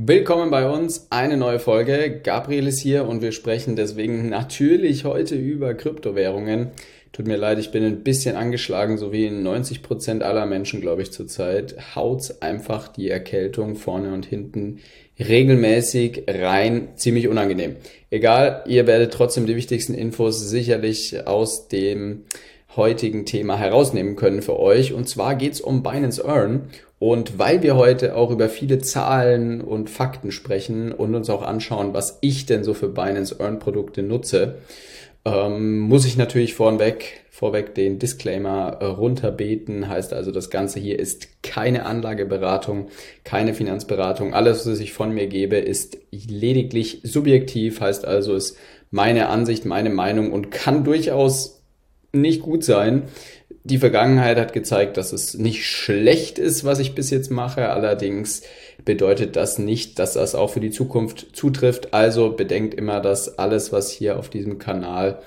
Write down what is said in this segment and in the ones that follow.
Willkommen bei uns, eine neue Folge. Gabriel ist hier und wir sprechen deswegen natürlich heute über Kryptowährungen. Tut mir leid, ich bin ein bisschen angeschlagen, so wie 90 Prozent aller Menschen, glaube ich, zurzeit. Haut's einfach die Erkältung vorne und hinten regelmäßig rein, ziemlich unangenehm. Egal, ihr werdet trotzdem die wichtigsten Infos sicherlich aus dem heutigen Thema herausnehmen können für euch. Und zwar geht's um Binance Earn. Und weil wir heute auch über viele Zahlen und Fakten sprechen und uns auch anschauen, was ich denn so für Binance Earn Produkte nutze, ähm, muss ich natürlich vorweg, vorweg den Disclaimer äh, runterbeten. Heißt also, das Ganze hier ist keine Anlageberatung, keine Finanzberatung. Alles, was ich von mir gebe, ist lediglich subjektiv. Heißt also, ist meine Ansicht, meine Meinung und kann durchaus nicht gut sein. Die Vergangenheit hat gezeigt, dass es nicht schlecht ist, was ich bis jetzt mache. Allerdings bedeutet das nicht, dass das auch für die Zukunft zutrifft. Also bedenkt immer, dass alles, was hier auf diesem Kanal,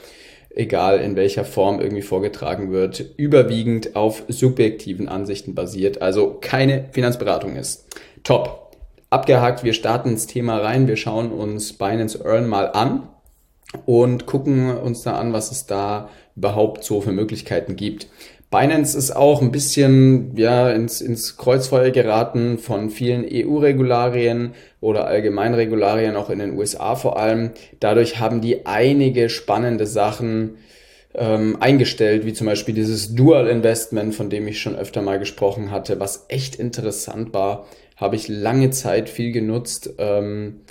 egal in welcher Form irgendwie vorgetragen wird, überwiegend auf subjektiven Ansichten basiert. Also keine Finanzberatung ist. Top. Abgehakt. Wir starten ins Thema rein. Wir schauen uns Binance Earn mal an und gucken uns da an, was es da überhaupt so für Möglichkeiten gibt. Binance ist auch ein bisschen ja, ins, ins Kreuzfeuer geraten von vielen EU-Regularien oder Allgemeinregularien, auch in den USA vor allem. Dadurch haben die einige spannende Sachen ähm, eingestellt, wie zum Beispiel dieses Dual Investment, von dem ich schon öfter mal gesprochen hatte, was echt interessant war. Habe ich lange Zeit viel genutzt. Ähm,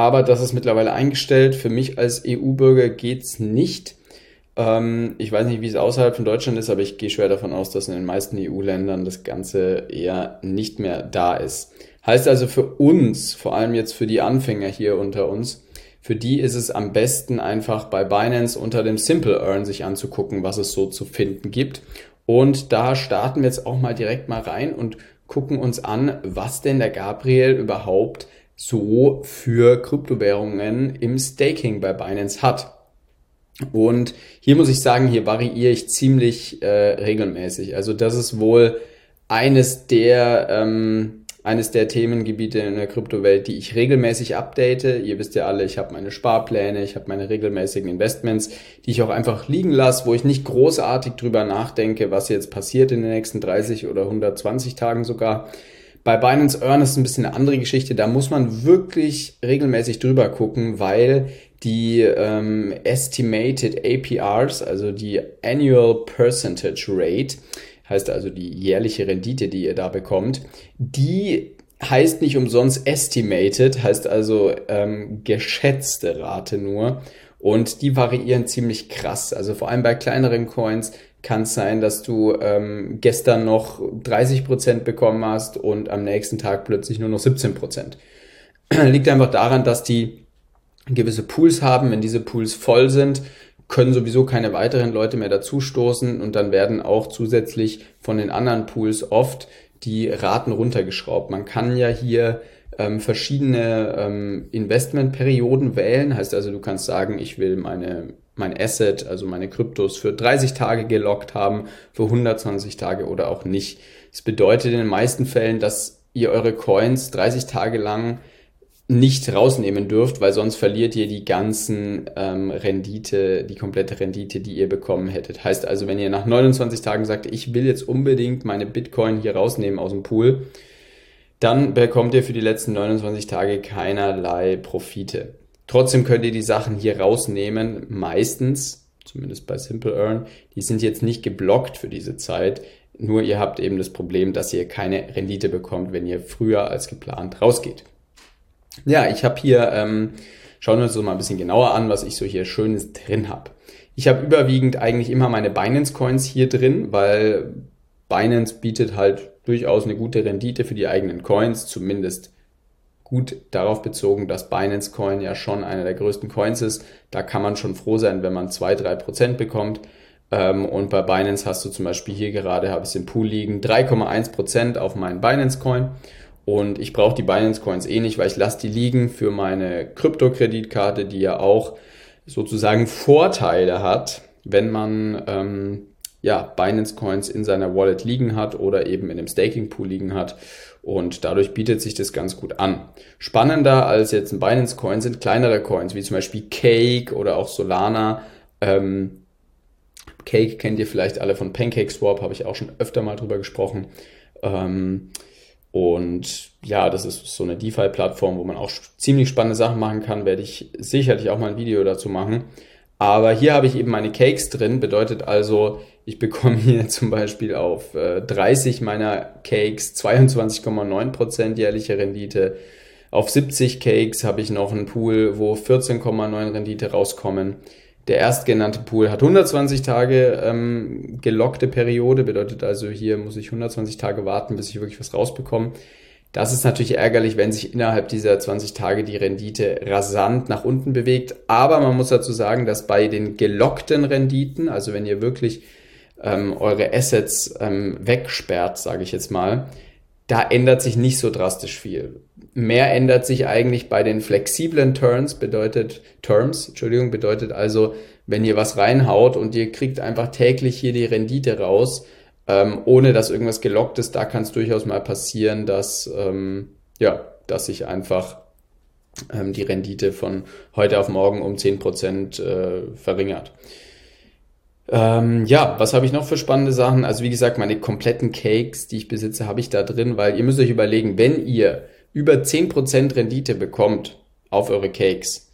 aber das ist mittlerweile eingestellt. Für mich als EU-Bürger geht's nicht. Ähm, ich weiß nicht, wie es außerhalb von Deutschland ist, aber ich gehe schwer davon aus, dass in den meisten EU-Ländern das Ganze eher nicht mehr da ist. Heißt also für uns, vor allem jetzt für die Anfänger hier unter uns, für die ist es am besten einfach bei Binance unter dem Simple Earn sich anzugucken, was es so zu finden gibt. Und da starten wir jetzt auch mal direkt mal rein und gucken uns an, was denn der Gabriel überhaupt so für Kryptowährungen im Staking bei Binance hat. Und hier muss ich sagen, hier variiere ich ziemlich äh, regelmäßig. Also das ist wohl eines der ähm, eines der Themengebiete in der Kryptowelt, die ich regelmäßig update. Ihr wisst ja alle, ich habe meine Sparpläne, ich habe meine regelmäßigen Investments, die ich auch einfach liegen lasse, wo ich nicht großartig drüber nachdenke, was jetzt passiert in den nächsten 30 oder 120 Tagen sogar. Bei Binance Earn ist es ein bisschen eine andere Geschichte. Da muss man wirklich regelmäßig drüber gucken, weil die ähm, Estimated APRs, also die Annual Percentage Rate, heißt also die jährliche Rendite, die ihr da bekommt, die heißt nicht umsonst estimated, heißt also ähm, geschätzte Rate nur. Und die variieren ziemlich krass. Also vor allem bei kleineren Coins kann es sein, dass du ähm, gestern noch 30 Prozent bekommen hast und am nächsten Tag plötzlich nur noch 17%. Prozent. Liegt einfach daran, dass die gewisse Pools haben. Wenn diese Pools voll sind, können sowieso keine weiteren Leute mehr dazustoßen und dann werden auch zusätzlich von den anderen Pools oft die Raten runtergeschraubt. Man kann ja hier ähm, verschiedene ähm, Investmentperioden wählen. Heißt also, du kannst sagen, ich will meine mein Asset, also meine Kryptos für 30 Tage gelockt haben, für 120 Tage oder auch nicht. Das bedeutet in den meisten Fällen, dass ihr eure Coins 30 Tage lang nicht rausnehmen dürft, weil sonst verliert ihr die ganzen ähm, Rendite, die komplette Rendite, die ihr bekommen hättet. Heißt also, wenn ihr nach 29 Tagen sagt, ich will jetzt unbedingt meine Bitcoin hier rausnehmen aus dem Pool, dann bekommt ihr für die letzten 29 Tage keinerlei Profite. Trotzdem könnt ihr die Sachen hier rausnehmen, meistens, zumindest bei Simple Earn, die sind jetzt nicht geblockt für diese Zeit. Nur ihr habt eben das Problem, dass ihr keine Rendite bekommt, wenn ihr früher als geplant rausgeht. Ja, ich habe hier, ähm, schauen wir uns so mal ein bisschen genauer an, was ich so hier Schönes drin habe. Ich habe überwiegend eigentlich immer meine Binance Coins hier drin, weil Binance bietet halt durchaus eine gute Rendite für die eigenen Coins, zumindest gut darauf bezogen, dass Binance Coin ja schon einer der größten Coins ist. Da kann man schon froh sein, wenn man zwei drei Prozent bekommt. Ähm, und bei Binance hast du zum Beispiel hier gerade, habe ich es im Pool liegen, 3,1 Prozent auf meinen Binance Coin. Und ich brauche die Binance Coins eh nicht, weil ich lasse die liegen für meine Krypto-Kreditkarte, die ja auch sozusagen Vorteile hat, wenn man ähm, ja, Binance Coins in seiner Wallet liegen hat oder eben in einem Staking Pool liegen hat. Und dadurch bietet sich das ganz gut an. Spannender als jetzt ein Binance Coin sind kleinere Coins, wie zum Beispiel Cake oder auch Solana. Ähm, Cake kennt ihr vielleicht alle von PancakeSwap, habe ich auch schon öfter mal drüber gesprochen. Ähm, und ja, das ist so eine DeFi-Plattform, wo man auch ziemlich spannende Sachen machen kann. Werde ich sicherlich auch mal ein Video dazu machen. Aber hier habe ich eben meine Cakes drin, bedeutet also, ich bekomme hier zum Beispiel auf 30 äh, meiner Cakes 22,9% jährliche Rendite. Auf 70 Cakes habe ich noch einen Pool, wo 14,9 Rendite rauskommen. Der erstgenannte Pool hat 120 Tage ähm, gelockte Periode, bedeutet also hier muss ich 120 Tage warten, bis ich wirklich was rausbekomme. Das ist natürlich ärgerlich, wenn sich innerhalb dieser 20 Tage die Rendite rasant nach unten bewegt. Aber man muss dazu sagen, dass bei den gelockten Renditen, also wenn ihr wirklich ähm, eure Assets ähm, wegsperrt, sage ich jetzt mal, da ändert sich nicht so drastisch viel. Mehr ändert sich eigentlich bei den flexiblen Terms, bedeutet Terms, Entschuldigung, bedeutet also, wenn ihr was reinhaut und ihr kriegt einfach täglich hier die Rendite raus, ähm, ohne dass irgendwas gelockt ist, da kann es durchaus mal passieren, dass ähm, ja, dass sich einfach ähm, die Rendite von heute auf morgen um 10% äh, verringert. Ähm, ja, was habe ich noch für spannende Sachen? Also wie gesagt, meine kompletten Cakes, die ich besitze, habe ich da drin, weil ihr müsst euch überlegen, wenn ihr über 10% Rendite bekommt auf eure Cakes,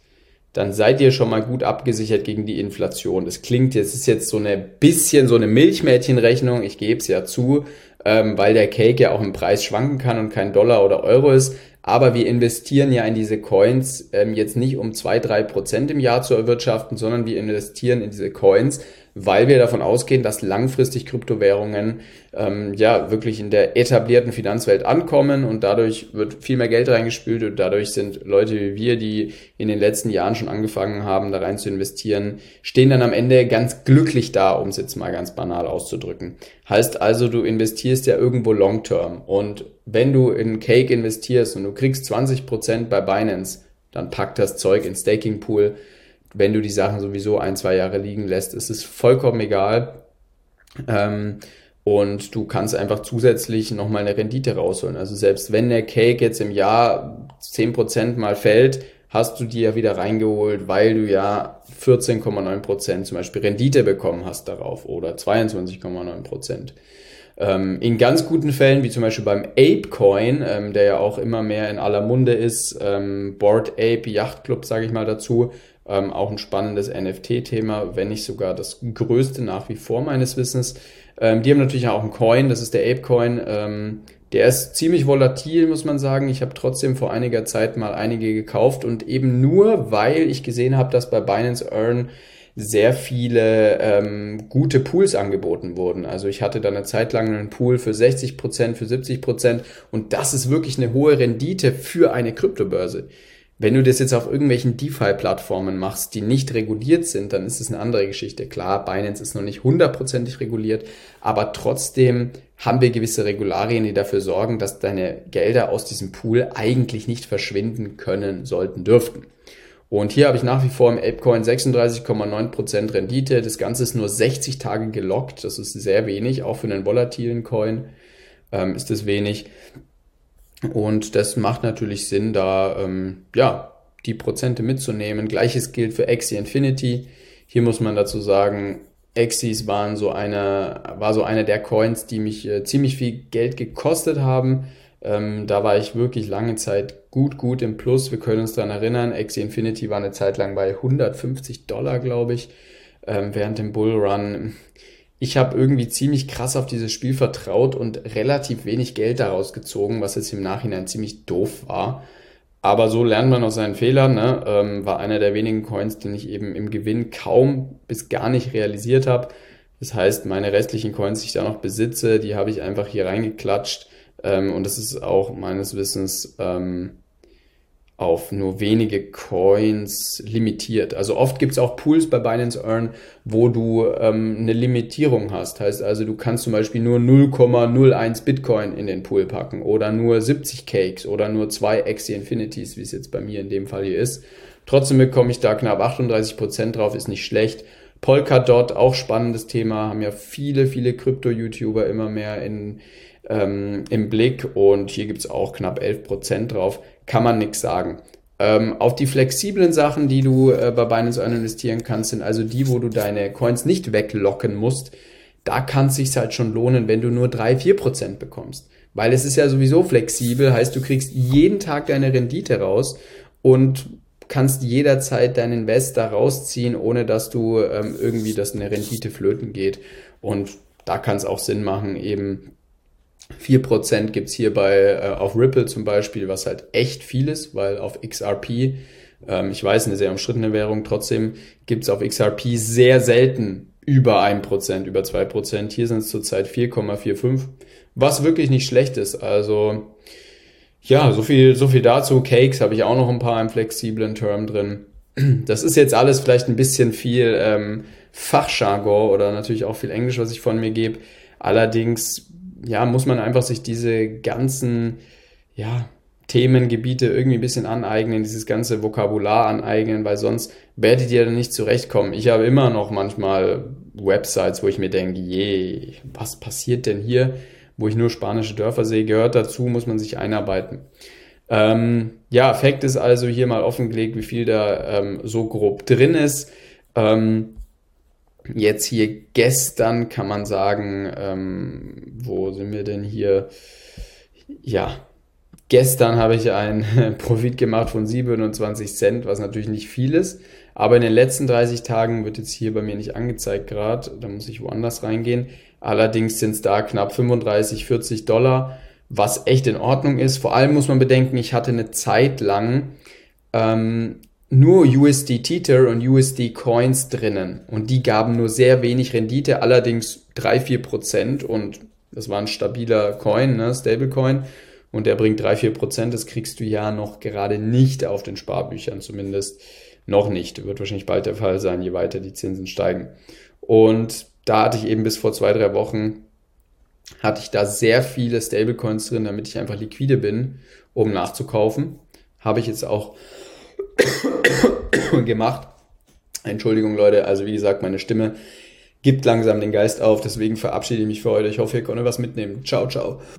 dann seid ihr schon mal gut abgesichert gegen die Inflation. Das klingt jetzt, ist jetzt so eine bisschen so eine Milchmädchenrechnung, ich gebe es ja zu, ähm, weil der Cake ja auch im Preis schwanken kann und kein Dollar oder Euro ist. Aber wir investieren ja in diese Coins ähm, jetzt nicht um zwei drei Prozent im Jahr zu erwirtschaften, sondern wir investieren in diese Coins, weil wir davon ausgehen, dass langfristig Kryptowährungen ähm, ja wirklich in der etablierten Finanzwelt ankommen und dadurch wird viel mehr Geld reingespült und dadurch sind Leute wie wir, die in den letzten Jahren schon angefangen haben, da rein zu investieren, stehen dann am Ende ganz glücklich da, um es jetzt mal ganz banal auszudrücken. Heißt also, du investierst ja irgendwo long term und wenn du in Cake investierst und du kriegst 20% bei Binance, dann pack das Zeug in Staking Pool wenn du die Sachen sowieso ein, zwei Jahre liegen lässt, ist es vollkommen egal. Ähm, und du kannst einfach zusätzlich nochmal eine Rendite rausholen. Also selbst wenn der Cake jetzt im Jahr 10% mal fällt, hast du die ja wieder reingeholt, weil du ja 14,9% zum Beispiel Rendite bekommen hast darauf oder 22,9%. Ähm, in ganz guten Fällen, wie zum Beispiel beim Apecoin, ähm, der ja auch immer mehr in aller Munde ist, ähm, Board Ape Yacht Club, sage ich mal dazu, ähm, auch ein spannendes NFT-Thema, wenn nicht sogar das größte nach wie vor meines Wissens. Ähm, die haben natürlich auch einen Coin, das ist der Apecoin. Ähm, der ist ziemlich volatil, muss man sagen. Ich habe trotzdem vor einiger Zeit mal einige gekauft und eben nur, weil ich gesehen habe, dass bei Binance Earn sehr viele ähm, gute Pools angeboten wurden. Also ich hatte da eine Zeit lang einen Pool für 60%, Prozent, für 70 Prozent und das ist wirklich eine hohe Rendite für eine Kryptobörse. Wenn du das jetzt auf irgendwelchen DeFi-Plattformen machst, die nicht reguliert sind, dann ist es eine andere Geschichte. Klar, Binance ist noch nicht hundertprozentig reguliert, aber trotzdem haben wir gewisse Regularien, die dafür sorgen, dass deine Gelder aus diesem Pool eigentlich nicht verschwinden können, sollten, dürften. Und hier habe ich nach wie vor im Apecoin 36,9% Rendite. Das Ganze ist nur 60 Tage gelockt. Das ist sehr wenig, auch für einen volatilen Coin ähm, ist es wenig. Und das macht natürlich Sinn, da ähm, ja, die Prozente mitzunehmen. Gleiches gilt für Axie Infinity. Hier muss man dazu sagen, Axies waren so eine, war so einer der Coins, die mich äh, ziemlich viel Geld gekostet haben. Ähm, da war ich wirklich lange Zeit gut, gut im Plus. Wir können uns daran erinnern, Axie Infinity war eine Zeit lang bei 150 Dollar, glaube ich, ähm, während dem Bullrun ich habe irgendwie ziemlich krass auf dieses Spiel vertraut und relativ wenig Geld daraus gezogen, was jetzt im Nachhinein ziemlich doof war. Aber so lernt man aus seinen Fehlern. Ne? Ähm, war einer der wenigen Coins, den ich eben im Gewinn kaum bis gar nicht realisiert habe. Das heißt, meine restlichen Coins, die ich da noch besitze, die habe ich einfach hier reingeklatscht. Ähm, und das ist auch meines Wissens ähm, auf nur wenige Coins limitiert. Also oft gibt es auch Pools bei Binance Earn, wo du ähm, eine Limitierung hast. Heißt also, du kannst zum Beispiel nur 0,01 Bitcoin in den Pool packen oder nur 70 Cakes oder nur zwei Axie Infinities, wie es jetzt bei mir in dem Fall hier ist. Trotzdem bekomme ich da knapp 38 Prozent drauf, ist nicht schlecht. Polkadot, auch spannendes Thema, haben ja viele, viele Krypto-YouTuber immer mehr in, ähm, im Blick und hier gibt's auch knapp 11% drauf. Kann man nix sagen. Ähm, auf die flexiblen Sachen, die du äh, bei Binance Earn investieren kannst, sind also die, wo du deine Coins nicht weglocken musst. Da kann es sich halt schon lohnen, wenn du nur 3-4% bekommst. Weil es ist ja sowieso flexibel, heißt du kriegst jeden Tag deine Rendite raus und kannst jederzeit deinen Invest da rausziehen, ohne dass du ähm, irgendwie, dass eine Rendite flöten geht. Und da kann es auch Sinn machen, eben 4% gibt's hier bei, äh, auf Ripple zum Beispiel, was halt echt viel ist, weil auf XRP, ähm, ich weiß, eine sehr umstrittene Währung, trotzdem gibt's auf XRP sehr selten über 1%, über 2%. Hier sind es zurzeit 4,45, was wirklich nicht schlecht ist. Also ja, so viel, so viel dazu. Cakes habe ich auch noch ein paar im flexiblen Term drin. Das ist jetzt alles vielleicht ein bisschen viel ähm, Fachjargon oder natürlich auch viel Englisch, was ich von mir gebe. Allerdings, ja, muss man einfach sich diese ganzen, ja, Themengebiete irgendwie ein bisschen aneignen, dieses ganze Vokabular aneignen, weil sonst werdet ihr dann nicht zurechtkommen. Ich habe immer noch manchmal Websites, wo ich mir denke, je, was passiert denn hier? wo ich nur spanische Dörfer sehe, gehört dazu, muss man sich einarbeiten. Ähm, ja, Fakt ist also hier mal offengelegt, wie viel da ähm, so grob drin ist. Ähm, jetzt hier gestern kann man sagen, ähm, wo sind wir denn hier? Ja, gestern habe ich einen Profit gemacht von 27 Cent, was natürlich nicht viel ist. Aber in den letzten 30 Tagen wird jetzt hier bei mir nicht angezeigt gerade. Da muss ich woanders reingehen. Allerdings sind es da knapp 35, 40 Dollar, was echt in Ordnung ist. Vor allem muss man bedenken, ich hatte eine Zeit lang ähm, nur USD Tether und USD Coins drinnen und die gaben nur sehr wenig Rendite, allerdings 3-4 Prozent und das war ein stabiler Coin, ne, Stablecoin und der bringt 3-4 Prozent, das kriegst du ja noch gerade nicht auf den Sparbüchern, zumindest noch nicht. Wird wahrscheinlich bald der Fall sein, je weiter die Zinsen steigen. Und da hatte ich eben bis vor zwei, drei Wochen, hatte ich da sehr viele Stablecoins drin, damit ich einfach liquide bin, um nachzukaufen. Habe ich jetzt auch gemacht. Entschuldigung, Leute, also wie gesagt, meine Stimme gibt langsam den Geist auf, deswegen verabschiede ich mich für heute. Ich hoffe, ihr konntet was mitnehmen. Ciao, ciao.